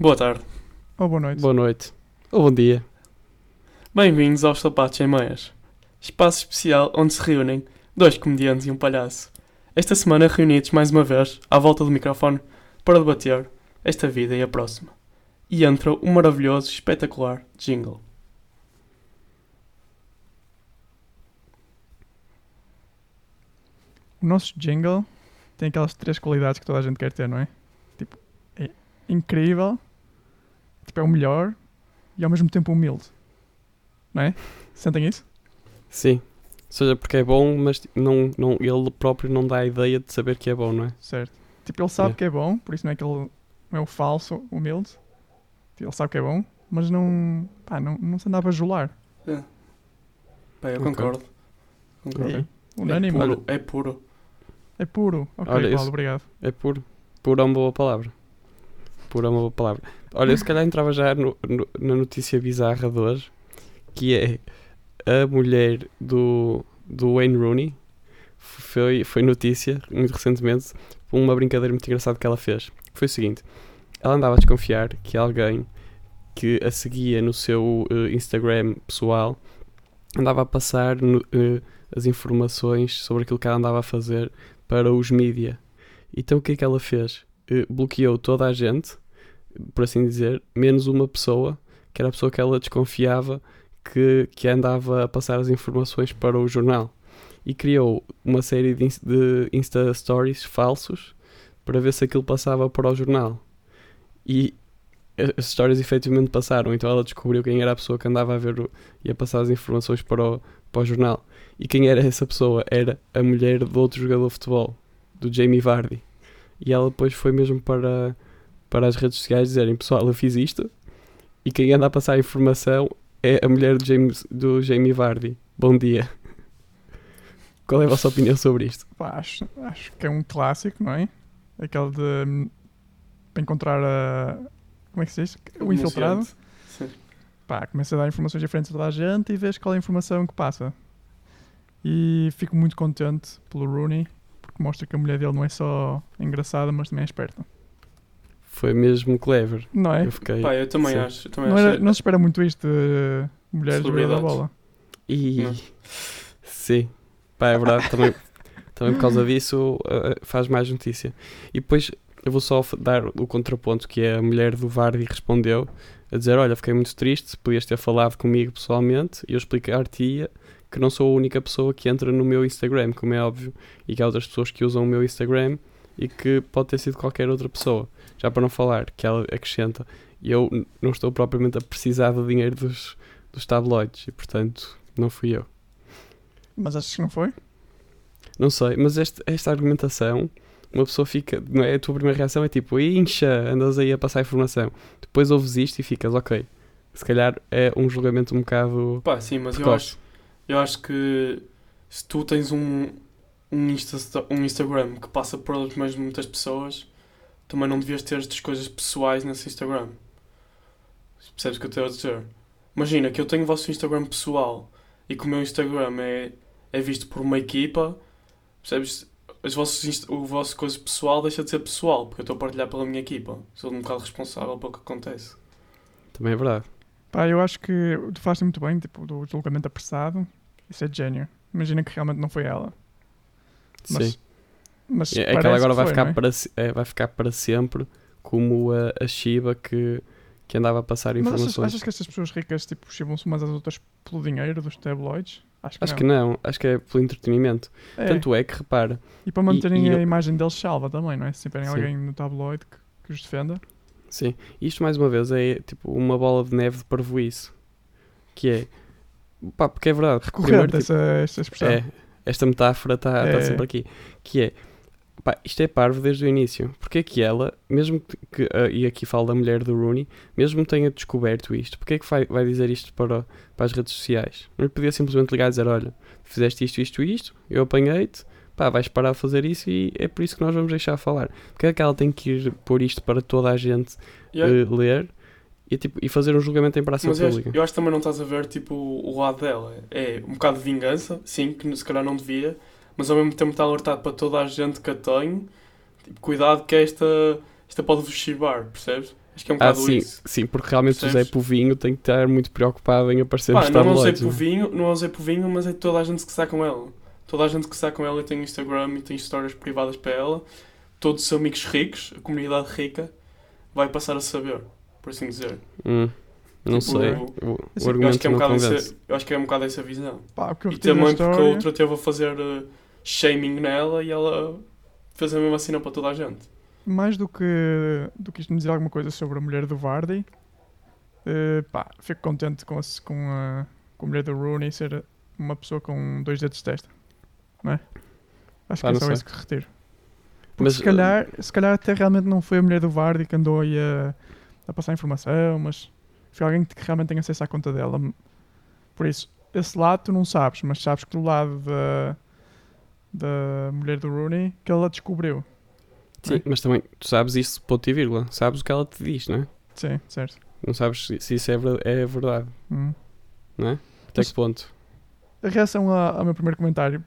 Boa tarde. Ou boa noite. Boa noite. Ou bom dia. Bem-vindos aos Sapatos em Meias, espaço especial onde se reúnem dois comediantes e um palhaço. Esta semana reunidos mais uma vez à volta do microfone para debater esta vida e a próxima. E entra o maravilhoso, espetacular jingle. O nosso jingle tem aquelas três qualidades que toda a gente quer ter, não é? Tipo, é incrível, tipo, é o melhor e ao mesmo tempo humilde. Não é? Sentem isso? Sim. Ou seja, porque é bom, mas não, não, ele próprio não dá a ideia de saber que é bom, não é? Certo. Tipo, ele sabe É. que é bom, por isso não é que ele não é o falso humilde. Tipo, Ele sabe que é bom, mas não, pá, não, não se andava a jolar. Bem, eu Ok. concordo. Concordo. É unânime. É puro. É puro. É puro. Ok, Olha, Paulo, isso- obrigado. É puro. Puro é uma boa palavra. Puro é uma boa palavra. Olha, eu se calhar entrava já no- no- na notícia bizarra de hoje, que é a mulher do, do Wayne Rooney foi, foi notícia, muito recentemente, por uma brincadeira muito engraçada que ela fez. Foi o seguinte, ela andava a desconfiar que alguém que a seguia no seu eh, Instagram pessoal andava a passar no- eh, as informações sobre aquilo que ela andava a fazer para os mídia. Então o que é que ela fez? Eh, bloqueou toda a gente, por assim dizer, menos uma pessoa, que era a pessoa que ela desconfiava que, que andava a passar as informações para o jornal. E criou uma série de, de Insta Stories falsos para ver se aquilo passava para o jornal. E as stories efetivamente passaram, então ela descobriu quem era a pessoa que andava a ver e a passar as informações para o, para o jornal. E quem era essa pessoa? Era a mulher do outro jogador de futebol, do Jamie Vardy. E ela depois foi mesmo para, para as redes sociais dizerem: Pessoal, eu fiz isto. E quem anda a passar a informação é a mulher do, James, do Jamie Vardy. Bom dia. Qual é a vossa opinião sobre isto? Pá, acho, acho que é um clássico, não é? Aquele de hum, para encontrar a. Como é que se diz? O infiltrado. Sim. Pá, começa a dar informações diferentes a toda a gente e vês qual é a informação que passa. E fico muito contente pelo Rooney, porque mostra que a mulher dele não é só engraçada, mas também é esperta. Foi mesmo clever. Não é? Eu fiquei. Pá, eu também Sim. acho. Eu também Não, era- não se espera muito isto de mulheres da Celebridades. bola. E. Não. Sim. Pá, é verdade. Também, também por causa disso uh, faz mais notícia. E depois eu vou só dar o contraponto que é a mulher do Vardy respondeu a dizer: Olha, fiquei muito triste, podias ter falado comigo pessoalmente e eu explicar-te-ia que não sou a única pessoa que entra no meu Instagram, como é óbvio, e que há outras pessoas que usam o meu Instagram e que pode ter sido qualquer outra pessoa. Já para não falar que ela acrescenta, eu não estou propriamente a precisar do dinheiro dos, dos tabloides e portanto não fui eu. Mas achas que não foi? Não sei, mas este- esta argumentação, uma pessoa fica, não é? A tua primeira reação é tipo, incha, andas aí a passar informação. Depois ouves isto e ficas, ok. Se calhar é um julgamento um bocado. Pá, sim, mas eu acho, eu acho que se tu tens um, um, Insta, um Instagram que passa por as mais muitas pessoas, também não devias ter estas coisas pessoais nesse Instagram. Percebes o que eu estou a dizer? Imagina que eu tenho o vosso Instagram pessoal e que o meu Instagram é, é visto por uma equipa, percebes? Os vossos, o vosso coisa pessoal deixa de ser pessoal, porque eu estou a partilhar pela minha equipa. Sou um bocado responsável pelo que acontece. Também é verdade. Pá, eu acho que tu falaste muito bem, tipo, do julgamento apressado. Isso é gênio. Imagina que realmente não foi ela. Mas, Sim. mas É, é que ela agora vai, foi, ficar é? para, é, vai ficar para sempre como a, a Shiba que, que andava a passar Mas achas, informações. achas que estas pessoas ricas tipo, chivam-se umas às outras pelo dinheiro dos tabloides? Acho que Acho não. que não, acho que é pelo entretenimento. É. Tanto é que repara, E para manterem e a eu- imagem deles salva também, não é? Se tiverem Sim. alguém no tabloide que, que os defenda. Sim, isto mais uma vez é tipo uma bola de neve de parvoíce. Que é. Pá, porque é verdade. Recorrente primeiro, tipo, essa, essa expressão. é, esta metáfora está É. sempre aqui. Que é. Pá, isto é parvo desde o início. Porque é que ela, mesmo que, ah, e aqui falo da mulher do Rooney, mesmo tenha descoberto isto, porque é que vai, vai dizer isto para, para as redes sociais? Não lhe podia simplesmente ligar e dizer: Olha, fizeste isto, isto, isto, eu apanhei-te, pá, vais parar de fazer isso e é por isso que nós vamos deixar falar. Porque é que ela tem que ir pôr isto para toda a gente é- eh, ler e, tipo, e fazer um julgamento em praça Mas pública? eu acho que também não estás a ver tipo, o lado dela. É um bocado de vingança, sim, que se calhar não devia, mas ao mesmo tempo está alertado para toda a gente que a tem. Tipo, cuidado que esta, esta pode vos chivar, percebes? Acho que é um Ah, bocado sim, isso. sim, porque realmente o Zé Percebes? Povinho tem que estar muito preocupado em aparecer Pá, nos não usei tabloides. não é? povinho, não usei povinho, mas é toda a gente que está com ela. Toda a gente que está com ela e tem Instagram e tem histórias privadas para ela. Todos os seus amigos ricos, a comunidade rica, vai passar a saber, por assim dizer. Hum, não Tipo, sei. eu- O, o Assim, Eu acho, argumento que é um não bocado essa, eu acho que é um bocado essa visão. Pá, E também porque a história... outra teve a fazer uh, shaming nela e ela fez a mesma cena para toda a gente. mais do que, do que isto me dizer alguma coisa sobre a mulher do Vardy, eh, pá, fico contente com a, com, a, com a mulher do Rooney ser uma pessoa com dois dedos de testa. Não é? Acho Pá, que é só sei. isso que retiro. Porque Mas, se, calhar, se calhar até realmente não foi a mulher do Vardy que andou aí a, a passar informação, mas foi alguém que realmente tem acesso à conta dela. Por isso, esse lado tu não sabes, mas sabes que do lado da, da mulher do Rooney que ela descobriu. Sim, mas também tu sabes isso, ponto e vírgula. Sabes o que ela te diz, não é? Sim, certo. Não sabes se, se isso é, é verdade, Hum. não é? Até Mas- que ponto? A reação a- ao meu primeiro comentário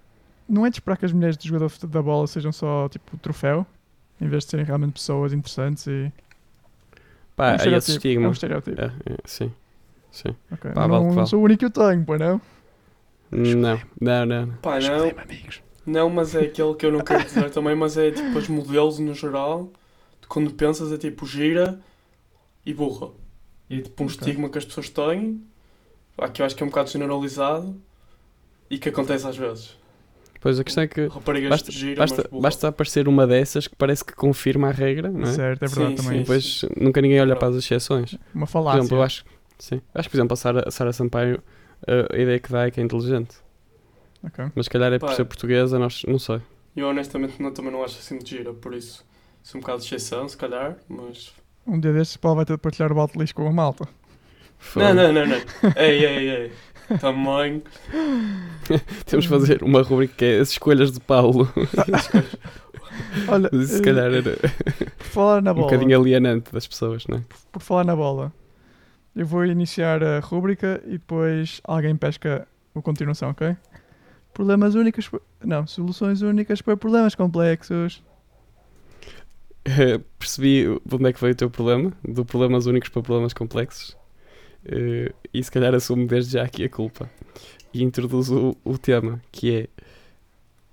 não é de esperar que as mulheres de jogador da bola sejam só tipo troféu, em vez de serem realmente pessoas interessantes e. Pá, é um há esse estereótipo, É estigma. um estereótipo. É, é, sim, sim. Ok. Pá, vale não, não vale. sou o único que eu tenho, pois não? Não, não, não. Pá, não, não, mas é aquele que eu não quero dizer também, mas é tipo os modelos no geral, quando pensas é tipo gira e burra. E é tipo um Ok. estigma que as pessoas têm, que eu acho que é um bocado generalizado e que acontece às vezes. Pois a questão é que Raparigas basta, gira, basta, basta aparecer uma dessas que parece que confirma a regra, não é? Certo, é Sim, verdade sim, também. E depois nunca ninguém olha para as exceções. Uma Por falácia. exemplo, eu acho, sim, acho que, por exemplo, a Sara, a Sara Sampaio, a, a ideia que dá é que é inteligente. Ok. Mas se calhar é por Pá. ser portuguesa, nós não sei. Eu honestamente não, também não acho assim de gira, por isso sou um bocado de exceção, se calhar, mas. Um dia destes, Paulo vai ter de partilhar o balde de lixo com a malta. Não, não, não, não. ei, ei, ei. Também. Temos de fazer uma rubrica que é as escolhas de Paulo. Olha, Mas isso se eh, calhar era por falar na um bola. bocadinho alienante das pessoas, não é? por falar na bola, eu vou iniciar a rúbrica e depois alguém pesca a continuação, ok? Problemas únicos. Não, soluções únicas para problemas complexos. Eh, Percebi de onde é que veio o teu problema, do problemas únicos para problemas complexos. Eh, e se calhar assumo desde já aqui a culpa. E introduzo o, o tema, que é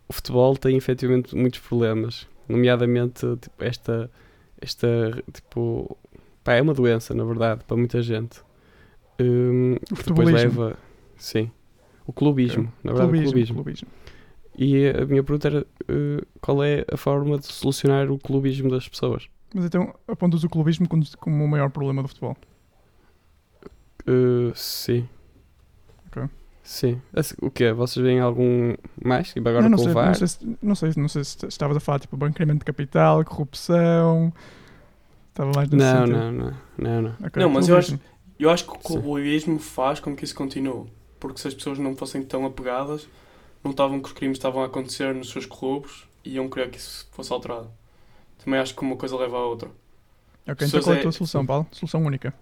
o futebol tem efetivamente muitos problemas, nomeadamente tipo, esta, esta tipo, pá, é uma doença na verdade para muita gente. Hum, O que depois leva, sim, o clubismo, na verdade, clubismo, o clubismo. clubismo. E a minha pergunta era eh, qual é a forma de solucionar o clubismo das pessoas? Mas então apontas o clubismo como, como o maior problema do futebol. Uh, sim. Ok. Sim. Assim, O quê? Vocês veem algum mais? Tipo agora não, não, com sei, o VAR? não, sei se, não, sei, não sei se estavas a falar tipo banqueamento de capital, corrupção. Estava mais nesse Não, não, não, não, não. Ok, Não, mas eu clubismo. Eu acho que o Sim. clubismo faz com que isso continue. Porque se as pessoas não fossem tão apegadas, não estavam que os crimes estavam a acontecer nos seus clubes e iam querer que isso fosse alterado. Também acho que uma coisa leva à outra. Ok, então qual é a é- tua solução, Paulo? Solução única.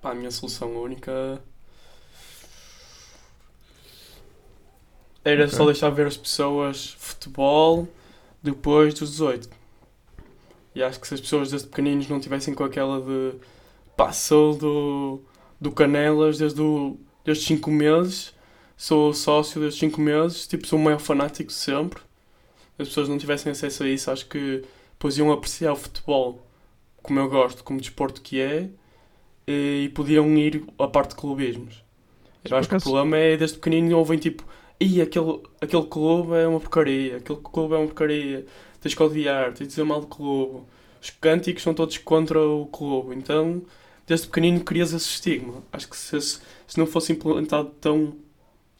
Pá, a minha solução única era Ok. só deixar ver as pessoas futebol depois dos 18. E acho que se as pessoas desde pequeninos não tivessem com aquela de pá, sou do, do Canelas desde, o, desde 5 meses, sou sócio desde 5 meses, tipo, sou o maior fanático de sempre. As pessoas não tivessem acesso a isso, acho que depois iam apreciar o futebol como eu gosto, como desporto que é, e podiam ir à parte de clubismos. Eu acho que o problema é desde pequenino ouvem tipo, Ih, aquele, aquele clube é uma porcaria, aquele clube é uma porcaria, tens que odiar, tens de dizer mal do clube. Os cânticos são todos contra o clube, então desde pequenino crias esse estigma. Acho que se, se não fosse implementado tão,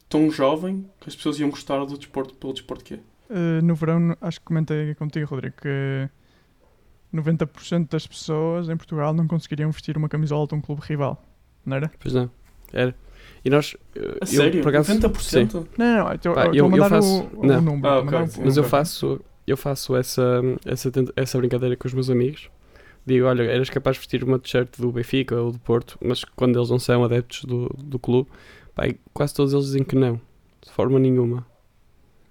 tão jovem, que as pessoas iam gostar do desporto pelo desporto que é. Uh, no verão, acho que comentei contigo, Rodrigo, que 90% das pessoas em Portugal não conseguiriam vestir uma camisola de um clube rival. Não era? Pois não. Era. E nós. A eu, sério? por acaso, 90%? sim. Não, não. Estou estou eu- a eu mandar faço- o, o não. número. Ah, estou a mandar ok, o- Mas eu faço, eu faço essa, essa, essa brincadeira com os meus amigos. Digo, olha, eras capaz de vestir uma t-shirt do Benfica ou do Porto, mas quando eles não são adeptos do, do clube, pá, quase todos eles dizem que não, de forma nenhuma.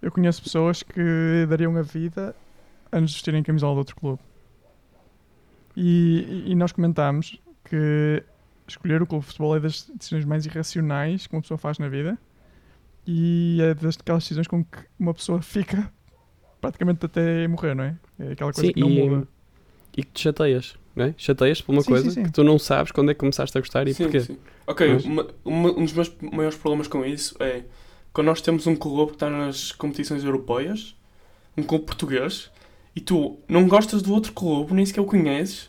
Eu conheço pessoas que dariam a vida antes de vestirem camisola de outro clube. E, e nós comentámos que escolher o clube de futebol é das decisões mais irracionais que uma pessoa faz na vida e é das daquelas decisões com que uma pessoa fica praticamente até morrer, não é? É aquela coisa Sim, que não e, muda. e que te chateias, não é? Chateias por uma Sim, coisa sim. que tu não sabes quando é que começaste a gostar e Sim, porquê. sim. Ok, Mas- uma- uma- um dos meus maiores problemas com isso é quando nós temos um clube que está nas competições europeias, um clube português, e tu não gostas do outro clube, nem sequer o conheces,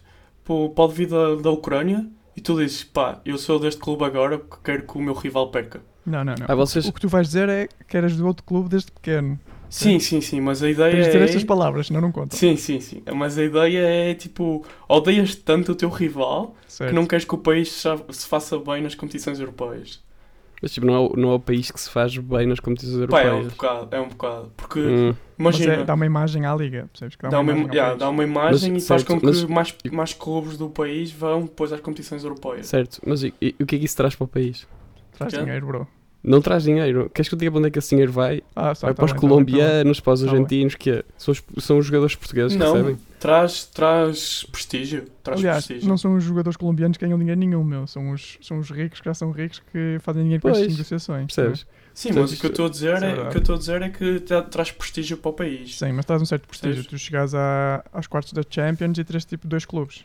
pô, pode vir da, da Ucrânia, e tu dizes, pá, eu sou deste clube agora porque quero que o meu rival perca. Não, não, não. Ah, vocês- O que tu vais dizer é que eras do outro clube desde pequeno. Sim, sim, sim, mas a ideia Tens de dizer é... estas palavras, senão não conta. Sim, sim, sim. Mas a ideia é tipo, odeias tanto o teu rival Certo. que não queres que o país se faça bem nas competições europeias. Mas tipo, não é, o- não é o país que se faz bem nas competições Pá, é um europeias. bocado, é um bocado. Porque, Hum, Mas imagina, é, dá uma imagem à liga, percebes? Que dá, uma, imagem yeah, dá uma imagem Mas, e faz certo, com que mas- mais, mais clubes do país vão depois às competições europeias. certo, mas e, e o que é que isso traz para o país? Traz Quê? dinheiro, bro. Não traz dinheiro. Queres que eu diga para onde é que esse dinheiro vai? Ah, tá, vai tá para os bem, tá tá colombianos, para os Tá argentinos, que é? São os, são os jogadores portugueses que Não, recebem? Traz, traz prestígio. Traz Aliás, prestígio. não são os jogadores colombianos que ganham dinheiro nenhum, meu. São os, são os ricos que já são ricos que fazem dinheiro com estas negociações. Percebes? Sim, mas o que eu estou a dizer é é, o que eu estou a dizer é que tra- traz prestígio para o é? país. Sim, mas traz um certo prestígio. Percebes? Tu chegas aos quartos da Champions e tens tipo dois clubes.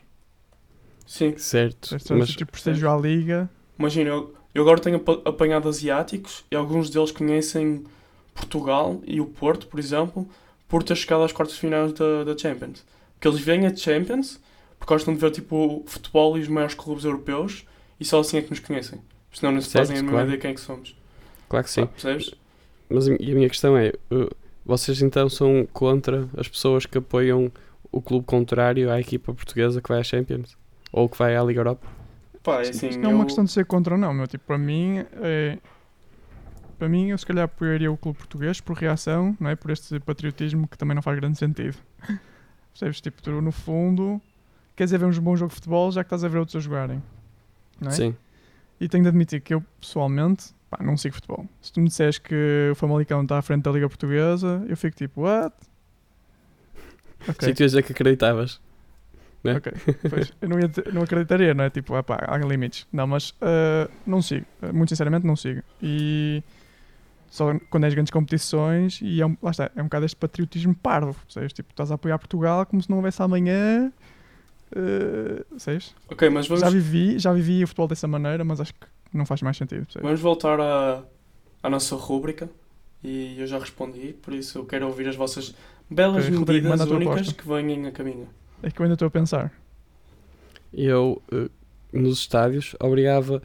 Sim. Certo. Tens Mas, tipo prestígio à liga. Imagina, eu, eu agora tenho apa- apanhado asiáticos e alguns deles conhecem Portugal e o Porto, por exemplo, por ter chegado às quartas finais da, da Champions. Porque eles vêm a Champions porque gostam de ver tipo futebol e os maiores clubes europeus e só assim é que nos conhecem. Senão não se Certo, fazem a mesma claro. ideia de quem é que somos. claro que sim. Percebes? Mas a mi- e a minha questão é: vocês então são contra as pessoas que apoiam o clube contrário à equipa portuguesa que vai à Champions? Ou que vai à Liga Europa? Pá, é assim, Isto não é uma eu- questão de ser contra ou não, meu. Tipo, para mim, é... para mim, eu se calhar apoiaria o clube português por reação, não é? Por este patriotismo que também não faz grande sentido. Percebes? Tipo, tu no fundo, queres é ver um bom jogo de futebol já que estás a ver outros a jogarem. É? Sim. E tenho de admitir que eu, pessoalmente, pá, não sigo futebol. Se tu me disseres que o Famalicão está à frente da Liga Portuguesa, eu fico tipo, what? Ok, Sim, tu dizer que acreditavas. né? ok. Pois, eu não, te- não acreditaria, não é? Tipo, ah, pá, há limites. Não, mas ah, não sigo. Ah, Muito sinceramente, não sigo. E só quando és grandes competições, e é um, lá está, é um bocado este patriotismo parvo. Percebes? Tipo, estás a apoiar Portugal como se não houvesse amanhã. Uh, percebes? Ok, mas vamos, Já vivi, já vivi o futebol dessa maneira, mas acho que não faz mais sentido. percebes? vamos voltar à, à nossa rúbrica. E eu já respondi, por isso eu quero ouvir as vossas belas Ok, Rodrigo, medidas únicas aposta. que vêm a caminho. É que eu ainda estou a pensar. Eu, uh, nos estádios, obrigava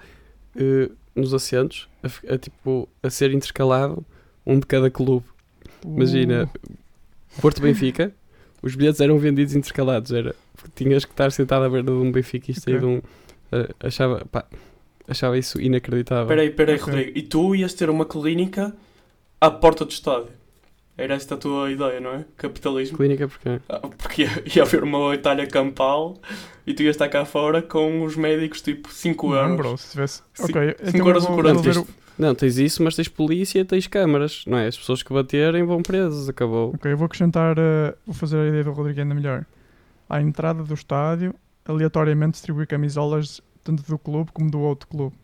uh, nos assentos a, a, tipo, a ser intercalado um de cada clube. Imagina, Uh, Porto Benfica, os bilhetes eram vendidos intercalados. Era, tinhas que estar sentado à beira de um benfiquista e de Ok. um. uh, achava, pá, achava isso inacreditável. Espera aí, espera aí, Ok. Rodrigo. E tu ias ter uma clínica à porta do estádio. Era esta a tua ideia, não é? Capitalismo. Clínica porque Ah, Porque ia, ia haver uma Itália campal e tu ias estar cá fora com os médicos tipo 5 não, euros. bro, se tivesse. Cinco- Ok, cinco então euros eu o corante. Não, tens isso, mas tens polícia, tens câmaras, não é? As pessoas que baterem vão presas, acabou. Ok, eu vou acrescentar, eh, vou fazer a ideia do Rodrigo ainda melhor. À entrada do estádio, aleatoriamente distribuir camisolas tanto do clube como do outro clube.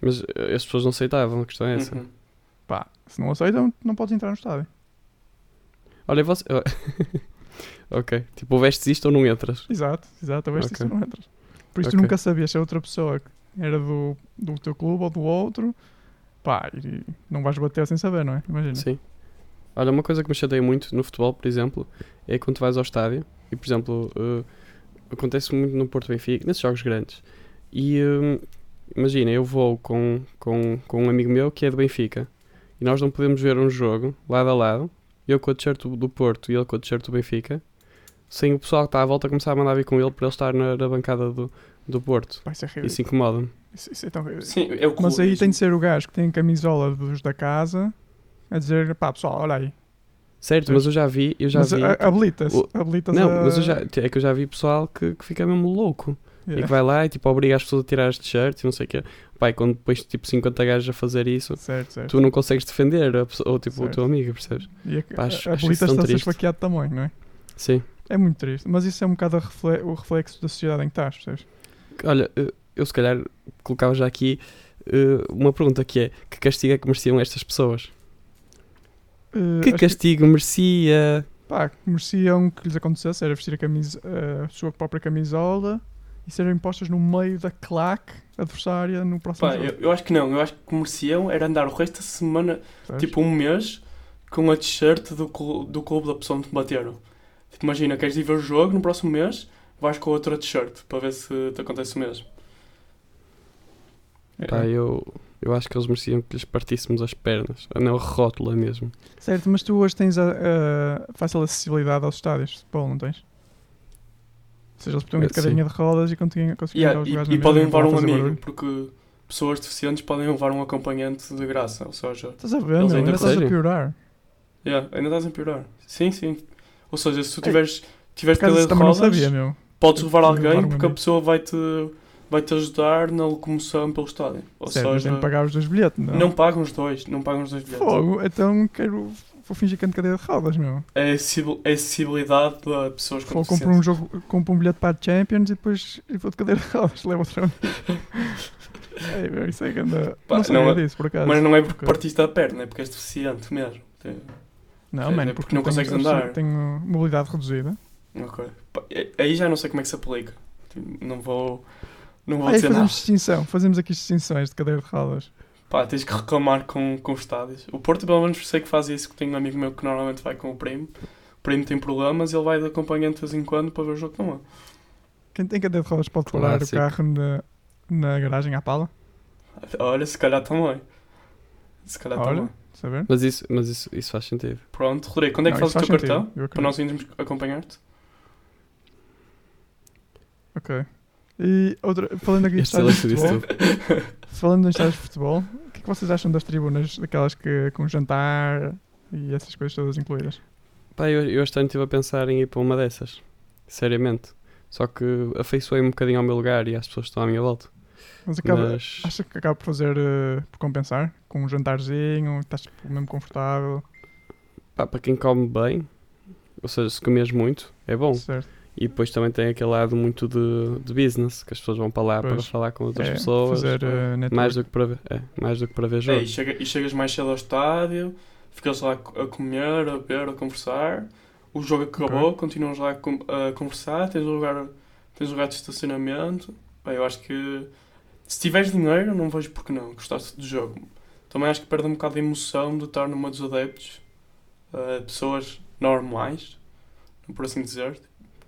Mas eh, as pessoas não aceitavam, a questão é essa. Uhum. Pá, se não aceitam, não podes entrar no estádio. Olha, você. ok, tipo, ou vestes isto ou não entras. Exato, exato, a ver se Ok. isso não entras. Por isso tu Ok. nunca sabias se a outra pessoa era do, do teu clube ou do outro. Pá, e não vais bater sem saber, não é? Imagina. Sim. Olha, uma coisa que me chateia muito no futebol, por exemplo, é quando tu vais ao estádio e, por exemplo, eh, acontece muito no Porto Benfica, nesses jogos grandes. E eh, imagina, eu vou com, com, com um amigo meu que é do Benfica e nós não podemos ver um jogo lado a lado, eu com a t-shirt do, Porto e ele com a t-shirt do Benfica, sem o pessoal que está à volta começar a mandar vir com ele para ele estar na, na bancada do, do Porto. É ridículo. Isso incomoda-me. Isso, isso é tão ridículo. Sim, o Mas aí tem de ser o gajo que tem a camisola dos da casa a dizer, pá, pessoal, olha aí. Certo, mas eu já vi, eu já mas vi. a- habilitas, o- habilitas Não, a... mas eu já, é que eu já vi pessoal que, que fica mesmo louco. E Yeah. que vai lá e tipo obriga as pessoas a tirar as t-shirts e não sei o quê. Pai, quando depois tipo 50 gajos a fazer isso, Certo, certo. tu não consegues defender a pessoa, ou tipo o Certo. teu amigo, percebes? E a, Pá, acho- a, acho isso habilitas-te tão a ser triste. esfaqueado também, não é? Sim. É muito triste. Mas isso é um bocado a refle- o reflexo da sociedade em que estás, percebes? Olha, eh, eu se calhar colocava já aqui eh, uma pergunta que é: que castigo é que mereciam estas pessoas? Eh, Que castigo merecia? pá, que mereciam que lhes acontecesse era vestir a, camisa, a sua própria camisola e serem postas no meio da claque adversária no próximo Pá, jogo. eu, eu acho que não. Eu acho que mereciam era andar o resto da semana, tipo um mês, com a t-shirt do, do clube da pessoa onde te bateram. Tipo, imagina, queres ir ver o jogo no próximo mês, vais com outra t-shirt para ver se te acontece o mesmo. É. Pá, eu, eu acho que eles mereciam que lhes partíssemos as pernas. Na rótula mesmo. Certo, mas tu hoje tens a, a fácil acessibilidade aos estádios de futebol, não tens? Ou seja, eles podiam ir de cadeirinha de rodas e conseguiam conseguiam Yeah, ir aos e e podem levar um amigo, barulho. porque pessoas deficientes podem levar um acompanhante de graça. Ou seja, Estás a ver, ainda ainda estás a piorar. yeah, ainda estás a piorar. Sim, sim. Ou seja, se tu tiveres, tiveres cadeira de rodas, sabia, meu. podes levar Levar alguém um porque a pessoa vai-te vai -te ajudar na locomoção pelo estádio. Ou Certo, mas tem seja, de pagar os dois bilhetes, não? não pagam os dois, não pagam os dois bilhetes. Fogo, então quero. Vou fingir que ando de cadeira de rodas, meu. É a é a acessibilidade de pessoas com Vou comprar um jogo, compro um bilhete para a Champions e depois e vou de cadeira de rodas, levo amigo. Ei, meu, isso é que anda. Pá, não sabia não é- disso, por acaso. Mas não é porque partiste a perna, é porque és deficiente mesmo. É, Não, é mano, porque porque não tenho- consegues eu andar. Tenho mobilidade reduzida. Ok. Pá, é- Aí já não sei como é que se aplica. Tipo, Não vou, não vou Aí dizer fazemos nada. distinção, fazemos aqui distinções de cadeira de rodas. Pá, tens que reclamar com, com os estádios. O Porto, pelo menos, sei que faz isso, que tenho um amigo meu que normalmente vai com o primo. O primo tem problemas e ele vai de acompanhante de vez em quando para ver o jogo com ele. Quem tem cadeira de rodas pode parar o carro na, na garagem à pala? Olha, se calhar também. Se calhar Olha. também. Saber? Mas isso, mas isso, isso faz sentido. Pronto, Rodrigo, quando é que Não, fazes o isso teu faz cartão? sentido, eu Para nós irmos acompanhar-te? Ok. E outra, falando aqui de estádios de futebol, falando em estádios de futebol, o que que vocês acham das tribunas, daquelas que com jantar e essas coisas todas incluídas? Pá, eu, eu este ano estive a pensar em ir para uma dessas. Seriamente. Só que afeiçoei-me um bocadinho ao meu lugar e às pessoas que estão à minha volta. Mas acaba, Mas acha que acaba por fazer, eh, por compensar? Com um jantarzinho, estás tipo, mesmo confortável, pá, para quem come bem, ou seja, se comes muito, é bom. certo? E depois também tem aquele lado muito de, de business, que as pessoas vão para lá para Pois. falar com outras É, pessoas. Fazer network. mais, do que para ver, é, mais do que para ver É, jogo. e, chega- e chegas mais cedo ao estádio, ficas lá a comer, a beber, a conversar. O jogo acabou, continuas lá a, con- a conversar, tens um lugar, tens um lugar de estacionamento. Bem, eu acho que se tiveres dinheiro, não vejo porque não, gostaste do jogo. Também acho que perde um bocado a emoção de estar numa dos adeptos, eh, pessoas normais, por assim dizer,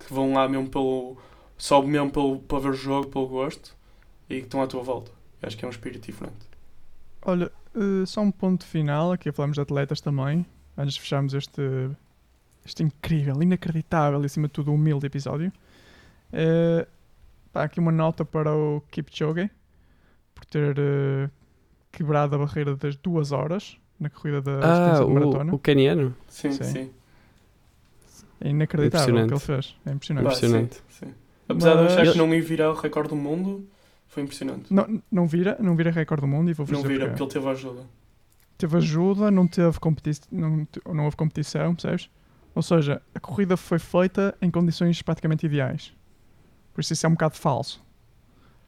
que vão lá mesmo pelo. só mesmo pelo, para ver o jogo, pelo gosto, e que estão à tua volta. Eu acho que é um espírito diferente. Olha, eh, só um ponto final, aqui falamos de atletas também, antes de fecharmos este, este incrível, inacreditável e acima de tudo humilde episódio. Eh, pá, aqui uma nota para o Kipchoge, por ter eh, quebrado a barreira das duas horas na corrida da Ah, de maratona. o, o caniano? Sim, Sim. sim. É inacreditável o que ele Impressionante. fez, é impressionante. Impressionante. sim, sim. Apesar de eu achar Mas- que não ia virar o recorde do mundo, foi impressionante. Não, não vira, não vira recorde do mundo e vou Não dizer vira, porque ele teve ajuda. teve ajuda, não teve competi não, não houve competição, percebes? Ou seja, a corrida foi feita em condições praticamente ideais. Por isso isso é um bocado falso.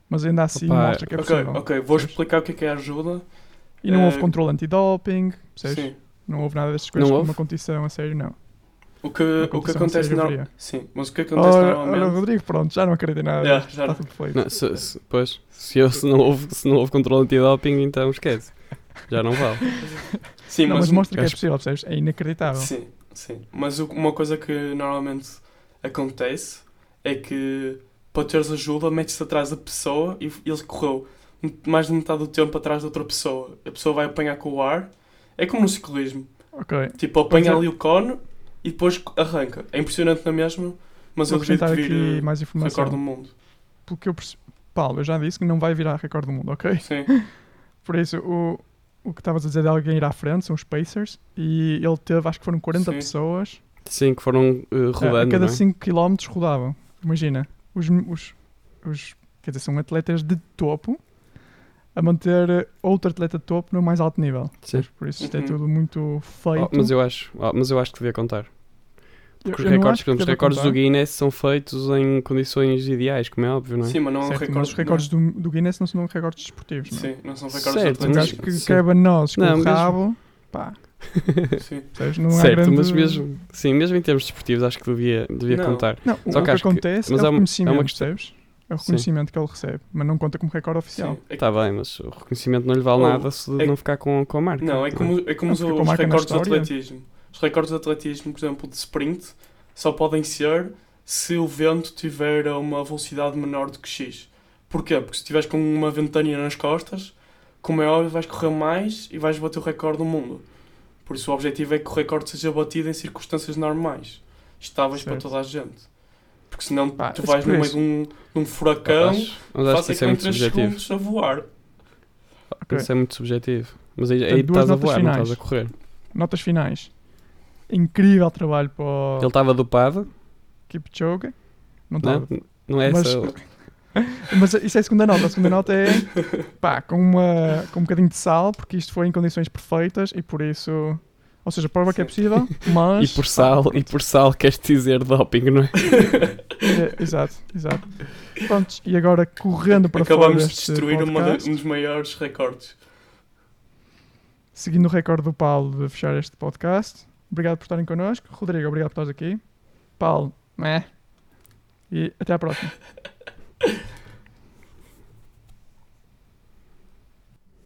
Mas ainda assim Opa, mostra que é possível. ok, vou percebes? explicar o que é que é a ajuda. E não houve Eh, controle antidoping, percebes? Sim. Não houve nada dessas coisas Não como houve? uma competição a sério, não. O que, o que acontece fria. Sim, mas o que acontece Ora, ora, normalmente... Rodrigo, pronto, já não acredito em nada. Yeah, já está tudo feito. Não, se, se- pois, se, eu, se, não houve, se não houve controle antidoping, então esquece. Já não vale. Sim, não, mas... mas mostra que é possível, percebes? É inacreditável. Sim, sim. Mas o- uma coisa que normalmente acontece é que para teres ajuda, metes-te atrás da pessoa e ele correu mais de metade do tempo atrás da outra pessoa. A pessoa vai apanhar com o ar. É como no ciclismo. Ok. Tipo, apanha Pois é. ali o cone e depois arranca. É impressionante na mesma, mas Vou eu acrescentar que aqui vir mais eh, recorde do informação. mundo. Pelo que eu percebi. Paulo, eu já disse que não vai virar recorde do mundo, ok? Sim, Por isso, o, o que estavas a dizer de alguém ir à frente são os Pacers e ele teve, acho que foram 40 Sim. pessoas Sim, que foram eh, a- a rodando, cada não é? 5 km rodavam. Imagina, os, os, os- quer dizer, são atletas de topo a manter eh, outro atleta de topo no mais alto nível. Sim. Por isso, isto é Uhum. tudo muito feito. Oh, mas, eu acho, oh, mas eu acho que devia contar. Porque eu os não recordes, por exemplo, os recordes do contar. Guinness são feitos em condições ideais, como é óbvio, não é? Sim, mas não é Certo, recorde. mas os recordes do, do Guinness não são recordes desportivos, não é? Sim, não são recordes Certo, de Mas acho que sim. cabe a nós com Não, o mesmo- rabo, pá, Sim. Não certo, grande... mas mesmo, sim, mesmo em termos desportivos acho que devia, devia Não. contar. Não, Só o que que acho que- acontece mas é é o uma- reconhecimento, é uma questão- percebes? É o reconhecimento que ele recebe, mas não conta como recorde oficial. Sim. É Está bem, mas o reconhecimento não lhe vale Oh, nada se é- não ficar com, com a marca. Não, é como, é como os, os recordes de atletismo. Os recordes de atletismo, por exemplo, de sprint, só podem ser se o vento tiver a uma velocidade menor do que X. Porquê? Porque se estiveres com uma ventania nas costas, como é óbvio, vais correr mais e vais bater o recorde do mundo. Por isso o objetivo é que o recorde seja batido em circunstâncias normais, estáveis para Certo. toda a gente. Porque senão Pá, tu vais no meio de um, de um furacão, isso é muito 3 subjetivo. segundos a voar. Ok. Isso é muito subjetivo. Mas aí, aí Portanto, duas estás a notas voar, não finais. estás a correr. Notas finais. Incrível trabalho para o Ele estava dopado, Kipchoge. Não estava. não, não é Mas- essa. Mas isso é a segunda nota. A segunda nota é pá, com, uma, com um bocadinho de sal, porque isto foi em condições perfeitas e por isso. Ou seja, prova que é Sim. possível, mas. E por sal, pá, e por sal queres dizer doping, não é? é, exato, exato. Prontos, e agora correndo para fora Acabamos de destruir uma de- podcast, um dos maiores recordes. seguindo o recorde do Paulo de fechar este podcast. Obrigado por estarem connosco. Rodrigo, obrigado por estares aqui. Paulo, né? E até à próxima.